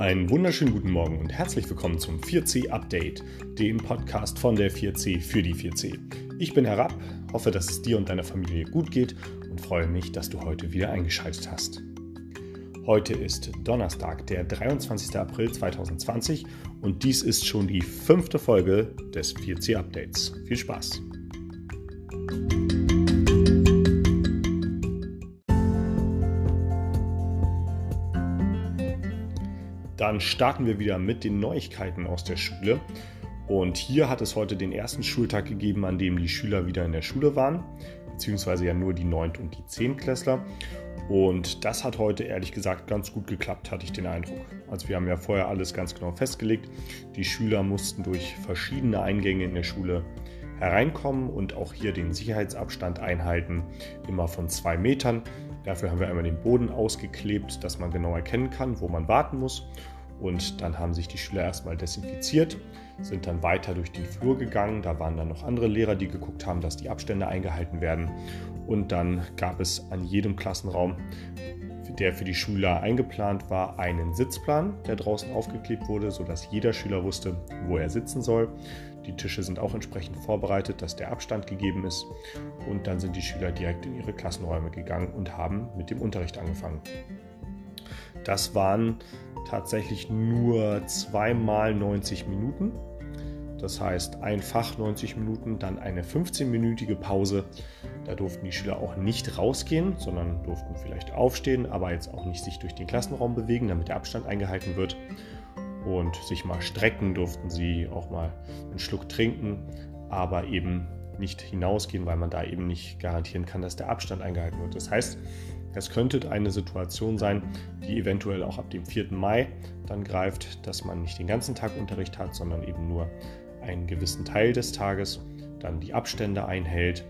Einen wunderschönen guten Morgen und herzlich willkommen zum 4C Update, dem Podcast von der 4C für die 4C. Ich bin Herab, hoffe, dass es dir und deiner Familie gut geht und freue mich, dass du heute wieder eingeschaltet hast. Heute ist Donnerstag, der 23. April 2020 und dies ist schon die fünfte Folge des 4C Updates. Viel Spaß! Dann starten wir wieder mit den Neuigkeiten aus der Schule. Und hier hat es heute den ersten Schultag gegeben, an dem die Schüler wieder in der Schule waren, beziehungsweise ja nur die 9. und die 10. Klässler. Und das hat heute ehrlich gesagt ganz gut geklappt, hatte ich den Eindruck. Also wir haben ja vorher alles ganz genau festgelegt. Die Schüler mussten durch verschiedene Eingänge in der Schule hereinkommen und auch hier den Sicherheitsabstand einhalten, immer von zwei Metern. Dafür haben wir einmal den Boden ausgeklebt, dass man genau erkennen kann, wo man warten muss. Und dann haben sich die Schüler erstmal desinfiziert, sind dann weiter durch den Flur gegangen. Da waren dann noch andere Lehrer, die geguckt haben, dass die Abstände eingehalten werden. Und dann gab es an jedem Klassenraum, der für die Schüler eingeplant war, einen Sitzplan, der draußen aufgeklebt wurde, sodass jeder Schüler wusste, wo er sitzen soll. Die Tische sind auch entsprechend vorbereitet, dass der Abstand gegeben ist. Und dann sind die Schüler direkt in ihre Klassenräume gegangen und haben mit dem Unterricht angefangen. Das waren tatsächlich nur zweimal 90 Minuten. Das heißt, ein Fach 90 Minuten, dann eine 15-minütige Pause. Da durften die Schüler auch nicht rausgehen, sondern durften vielleicht aufstehen, aber jetzt auch nicht sich durch den Klassenraum bewegen, damit der Abstand eingehalten wird. Und sich mal strecken durften sie auch mal einen Schluck trinken, aber eben nicht hinausgehen, weil man da eben nicht garantieren kann, dass der Abstand eingehalten wird. Das heißt, es könnte eine Situation sein, die eventuell auch ab dem 4. Mai dann greift, dass man nicht den ganzen Tag Unterricht hat, sondern eben nur einen gewissen Teil des Tages, dann die Abstände einhält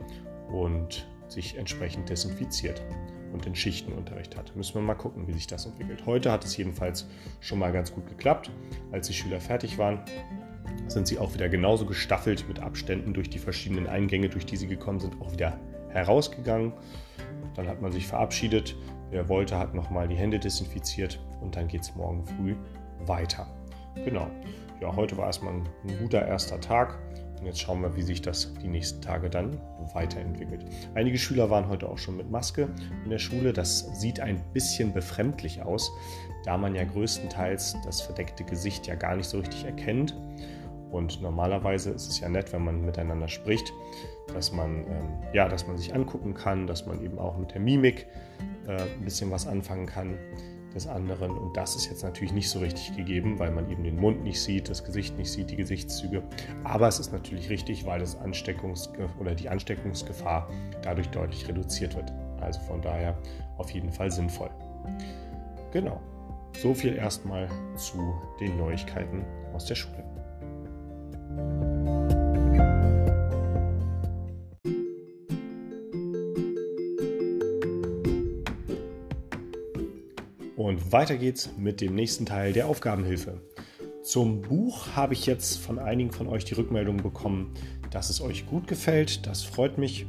und sich entsprechend desinfiziert und den Schichtenunterricht hat. Müssen wir mal gucken, wie sich das entwickelt. Heute hat es jedenfalls schon mal ganz gut geklappt. Als die Schüler fertig waren, sind sie auch wieder genauso gestaffelt mit Abständen durch die verschiedenen Eingänge, durch die sie gekommen sind, auch wieder herausgegangen. Dann hat man sich verabschiedet. Wer wollte, hat nochmal die Hände desinfiziert und dann geht es morgen früh weiter. Genau. Ja, heute war erstmal ein, guter erster Tag. Und jetzt schauen wir, wie sich das die nächsten Tage dann weiterentwickelt. Einige Schüler waren heute auch schon mit Maske in der Schule. Das sieht ein bisschen befremdlich aus, da man ja größtenteils das verdeckte Gesicht ja gar nicht so richtig erkennt. Und normalerweise ist es ja nett, wenn man miteinander spricht, dass man, ähm, ja, dass man sich angucken kann, dass man eben auch mit der Mimik äh, ein bisschen was anfangen kann des anderen. Und das ist jetzt natürlich nicht so richtig gegeben, weil man eben den Mund nicht sieht, das Gesicht nicht sieht, die Gesichtszüge. Aber es ist natürlich richtig, weil das Ansteckungs oder die Ansteckungsgefahr dadurch deutlich reduziert wird. Also von daher auf jeden Fall sinnvoll. Genau. So viel erstmal zu den Neuigkeiten aus der Schule. Weiter geht's mit dem nächsten Teil der Aufgabenhilfe. Zum Buch habe ich jetzt von einigen von euch die Rückmeldung bekommen, dass es euch gut gefällt. Das freut mich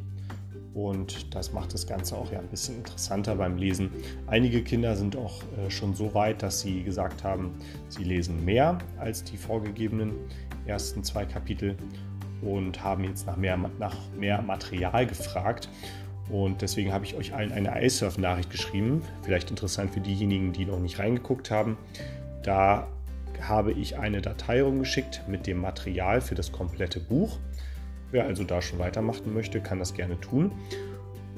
und das macht das Ganze auch ja ein bisschen interessanter beim Lesen. Einige Kinder sind auch äh, schon so weit, dass sie gesagt haben, sie lesen mehr als die vorgegebenen ersten zwei Kapitel und haben jetzt nach mehr, nach mehr Material gefragt. Und deswegen habe ich euch allen eine iSurf-Nachricht geschrieben. Vielleicht interessant für diejenigen, die noch nicht reingeguckt haben. Da habe ich eine Datei rumgeschickt mit dem Material für das komplette Buch. Wer also da schon weitermachen möchte, kann das gerne tun.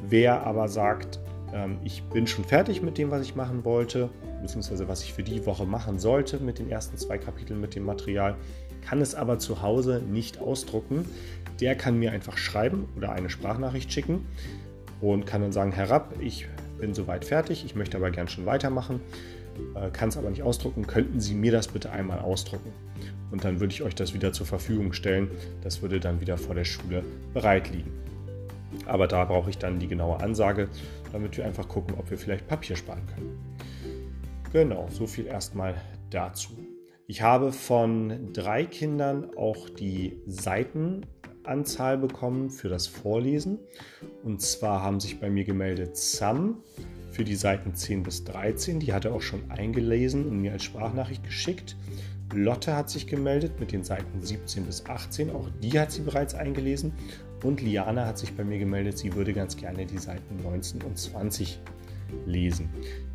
Wer aber sagt, ähm, ich bin schon fertig mit dem, was ich machen wollte, beziehungsweise was ich für die Woche machen sollte mit den ersten zwei Kapiteln mit dem Material, kann es aber zu Hause nicht ausdrucken, der kann mir einfach schreiben oder eine Sprachnachricht schicken und kann dann sagen, herab, ich bin soweit fertig, ich möchte aber gern schon weitermachen, äh, kann es aber nicht ausdrucken, könnten Sie mir das bitte einmal ausdrucken? Und dann würde ich euch das wieder zur Verfügung stellen. Das würde dann wieder vor der Schule bereit liegen. Aber da brauche ich dann die genaue Ansage, damit wir einfach gucken, ob wir vielleicht Papier sparen können. Genau, so viel erstmal dazu. Ich habe von drei Kindern auch die Seitenanzahl bekommen für das Vorlesen. Und zwar haben sich bei mir gemeldet Sam für die Seiten 10 bis 13. Die hat er auch schon eingelesen und mir als Sprachnachricht geschickt. Lotte hat sich gemeldet mit den Seiten 17 bis 18. Auch die hat sie bereits eingelesen. Und Liana hat sich bei mir gemeldet, sie würde ganz gerne die Seiten 19 und 20 lesen.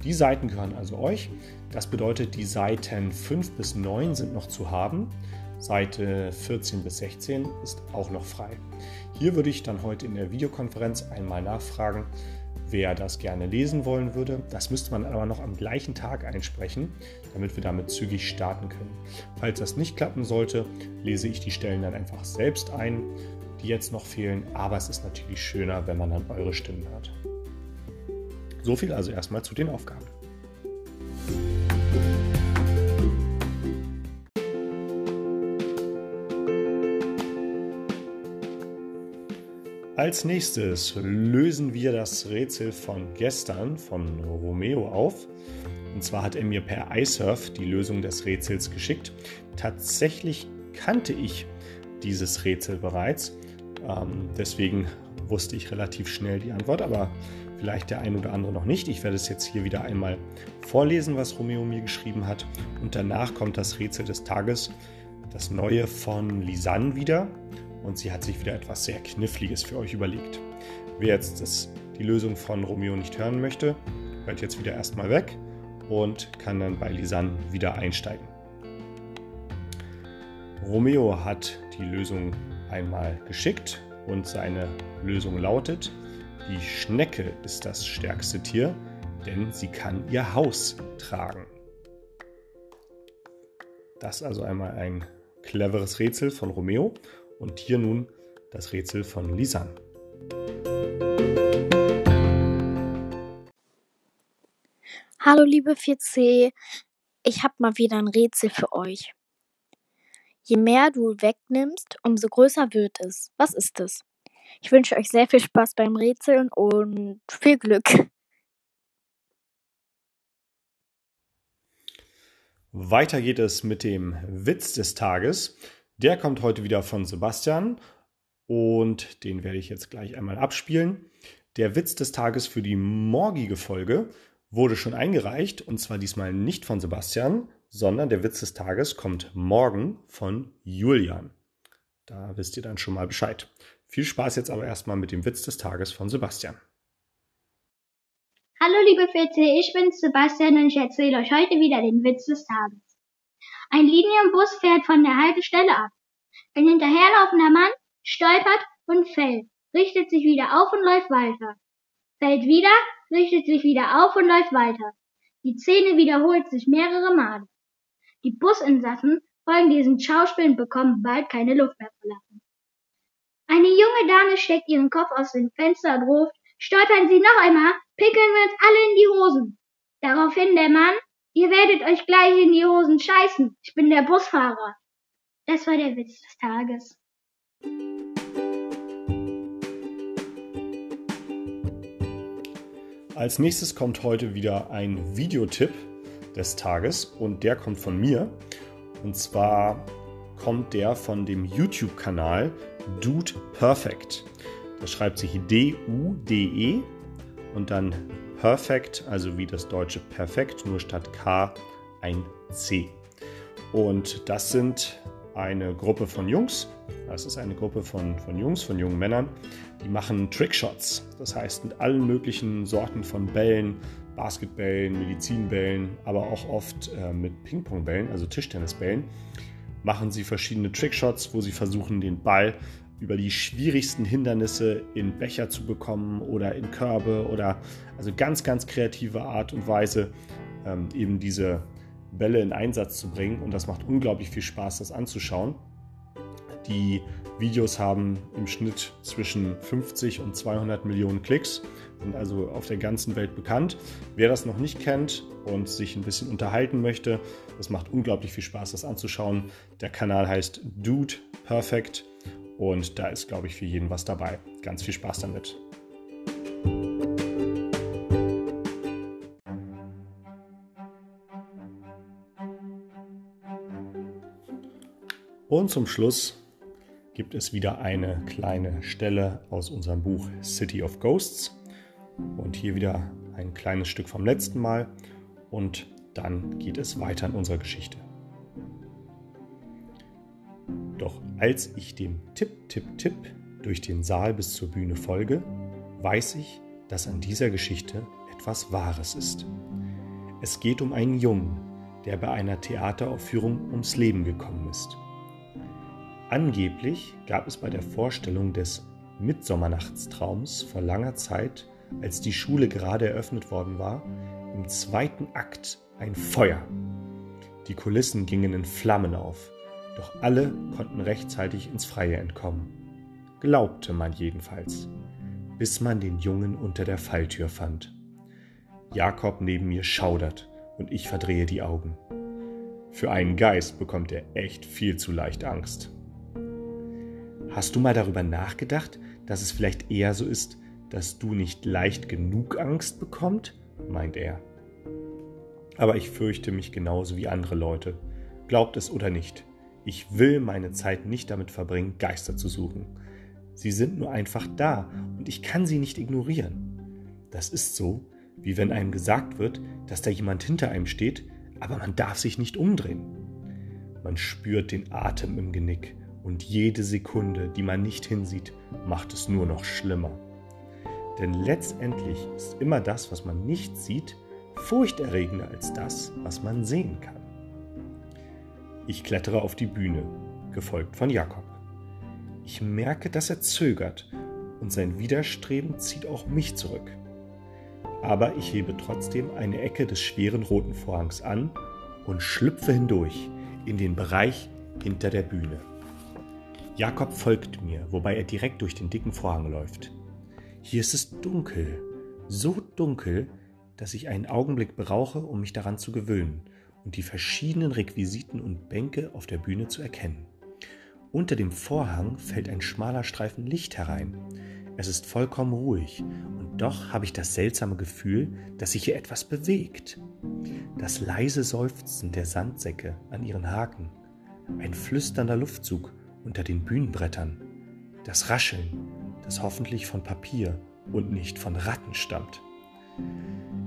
Die Seiten gehören also euch. Das bedeutet, die Seiten 5 bis 9 sind noch zu haben. Seite 14 bis 16 ist auch noch frei. Hier würde ich dann heute in der Videokonferenz einmal nachfragen, wer das gerne lesen wollen würde. Das müsste man aber noch am gleichen Tag einsprechen, damit wir damit zügig starten können. Falls das nicht klappen sollte, lese ich die Stellen dann einfach selbst ein, die jetzt noch fehlen. Aber es ist natürlich schöner, wenn man dann eure Stimmen hört. So viel also erstmal zu den Aufgaben. Als nächstes lösen wir das Rätsel von gestern von Romeo auf. Und zwar hat er mir per iSurf die Lösung des Rätsels geschickt. Tatsächlich kannte ich dieses Rätsel bereits. Ähm, deswegen wusste ich relativ schnell die Antwort, aber vielleicht der ein oder andere noch nicht. Ich werde es jetzt hier wieder einmal vorlesen, was Romeo mir geschrieben hat. Und danach kommt das Rätsel des Tages, das neue von Lisanne wieder und sie hat sich wieder etwas sehr Kniffliges für euch überlegt. Wer jetzt das, die Lösung von Romeo nicht hören möchte, hört jetzt wieder erstmal weg und kann dann bei Lisanne wieder einsteigen. Romeo hat die Lösung einmal geschickt und seine Lösung lautet, die Schnecke ist das stärkste Tier, denn sie kann ihr Haus tragen. Das ist also einmal ein cleveres Rätsel von Romeo und hier nun das Rätsel von Lisanne. Hallo liebe 4C, ich habe mal wieder ein Rätsel für euch. Je mehr du wegnimmst, umso größer wird es. Was ist es? Ich wünsche euch sehr viel Spaß beim Rätseln und viel Glück. Weiter geht es mit dem Witz des Tages. Der kommt heute wieder von Sebastian und den werde ich jetzt gleich einmal abspielen. Der Witz des Tages für die morgige Folge wurde schon eingereicht und zwar diesmal nicht von Sebastian, sondern der Witz des Tages kommt morgen von Julian. Da wisst ihr dann schon mal Bescheid. Viel Spaß jetzt aber erstmal mit dem Witz des Tages von Sebastian. Hallo liebe PC, ich bin Sebastian und ich erzähle euch heute wieder den Witz des Tages. Ein Linienbus fährt von der Haltestelle ab. Ein hinterherlaufender Mann stolpert und fällt, richtet sich wieder auf und läuft weiter. Fällt wieder, richtet sich wieder auf und läuft weiter. Die Szene wiederholt sich mehrere Male. Die Businsassen folgen diesem Schauspiel und bekommen bald keine Luft mehr vor Lachen. Eine junge Dame steckt ihren Kopf aus dem Fenster und ruft, stolpern Sie noch einmal, pickeln wir uns alle in die Hosen. Daraufhin der Mann, Ihr werdet euch gleich in die Hosen scheißen. Ich bin der Busfahrer. Das war der Witz des Tages. Als nächstes kommt heute wieder ein Videotipp des Tages und der kommt von mir. Und zwar kommt der von dem YouTube-Kanal Dude Perfect. Das schreibt sich D-U-D-E und dann Perfect, also wie das deutsche Perfekt, nur statt K ein C. Und das sind eine Gruppe von Jungs. Das ist eine Gruppe von, von Jungs, von jungen Männern, die machen Trickshots. Das heißt, mit allen möglichen Sorten von Bällen, Basketbällen, Medizinbällen, aber auch oft äh, mit Pingpongbällen, also Tischtennisbällen, machen sie verschiedene Trickshots, wo sie versuchen, den Ball über die schwierigsten Hindernisse in Becher zu bekommen oder in Körbe oder also ganz, ganz kreative Art und Weise ähm, eben diese Bälle in Einsatz zu bringen. Und das macht unglaublich viel Spaß, das anzuschauen. Die Videos haben im Schnitt zwischen 50 und 200 Millionen Klicks, sind also auf der ganzen Welt bekannt. Wer das noch nicht kennt und sich ein bisschen unterhalten möchte, das macht unglaublich viel Spaß, das anzuschauen. Der Kanal heißt Dude Perfect und da ist, glaube ich, für jeden was dabei. Ganz viel Spaß damit. Und zum Schluss gibt es wieder eine kleine Stelle aus unserem Buch City of Ghosts. Und hier wieder ein kleines Stück vom letzten Mal und dann geht es weiter in unserer Geschichte. Als ich dem Tipp, Tipp, Tipp durch den Saal bis zur Bühne folge, weiß ich, dass an dieser Geschichte etwas Wahres ist. Es geht um einen Jungen, der bei einer Theateraufführung ums Leben gekommen ist. Angeblich gab es bei der Vorstellung des Mitsommernachtstraums vor langer Zeit, als die Schule gerade eröffnet worden war, im zweiten Akt ein Feuer. Die Kulissen gingen in Flammen auf, doch alle konnten rechtzeitig ins Freie entkommen. Glaubte man jedenfalls, bis man den Jungen unter der Falltür fand. Jakob neben mir schaudert und ich verdrehe die Augen. Für einen Geist bekommt er echt viel zu leicht Angst. Hast du mal darüber nachgedacht, dass es vielleicht eher so ist, dass du nicht leicht genug Angst bekommst? meint er. Aber ich fürchte mich genauso wie andere Leute. Glaubt es oder nicht, ich will meine Zeit nicht damit verbringen, Geister zu suchen. Sie sind nur einfach da und ich kann sie nicht ignorieren. Das ist so, wie wenn einem gesagt wird, dass da jemand hinter einem steht, aber man darf sich nicht umdrehen. Man spürt den Atem im Genick und jede Sekunde, die man nicht hinsieht, macht es nur noch schlimmer. Denn letztendlich ist immer das, was man nicht sieht, furchterregender als das, was man sehen kann. Ich klettere auf die Bühne, gefolgt von Jakob. Ich merke, dass er zögert und sein Widerstreben zieht auch mich zurück aber ich hebe trotzdem eine Ecke des schweren roten Vorhangs an und schlüpfe hindurch in den Bereich hinter der Bühne. Jakob folgt mir, wobei er direkt durch den dicken Vorhang läuft. Hier ist es dunkel, so dunkel, dass ich einen Augenblick brauche, um mich daran zu gewöhnen und die verschiedenen Requisiten und Bänke auf der Bühne zu erkennen. Unter dem Vorhang fällt ein schmaler Streifen Licht herein. Es ist vollkommen ruhig und doch habe ich das seltsame Gefühl, dass sich hier etwas bewegt. Das leise Seufzen der Sandsäcke an ihren Haken, ein flüsternder Luftzug unter den Bühnenbrettern, das Rascheln, das hoffentlich von Papier und nicht von Ratten stammt.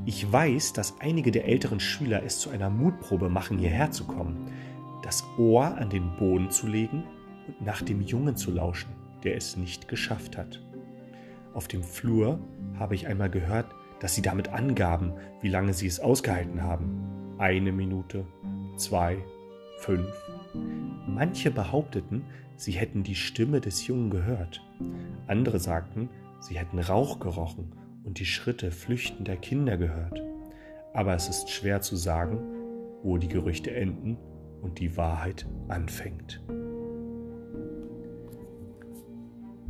Ich weiß, dass einige der älteren Schüler es zu einer Mutprobe machen, hierher zu kommen, das Ohr an den Boden zu legen und nach dem Jungen zu lauschen, der es nicht geschafft hat. Auf dem Flur habe ich einmal gehört, dass sie damit angaben, wie lange sie es ausgehalten haben. Eine Minute, zwei, fünf. Manche behaupteten, sie hätten die Stimme des Jungen gehört. Andere sagten, sie hätten Rauch gerochen und die Schritte flüchtender Kinder gehört. Aber es ist schwer zu sagen, wo die Gerüchte enden und die Wahrheit anfängt.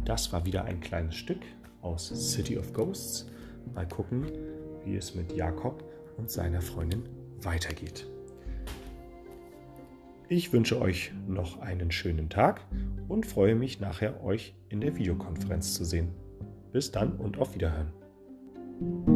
Das war wieder ein kleines Stück aus City of Ghosts. Mal gucken, wie es mit Jakob und seiner Freundin weitergeht. Ich wünsche euch noch einen schönen Tag und freue mich nachher, euch in der Videokonferenz zu sehen. Bis dann und auf Wiederhören. thank you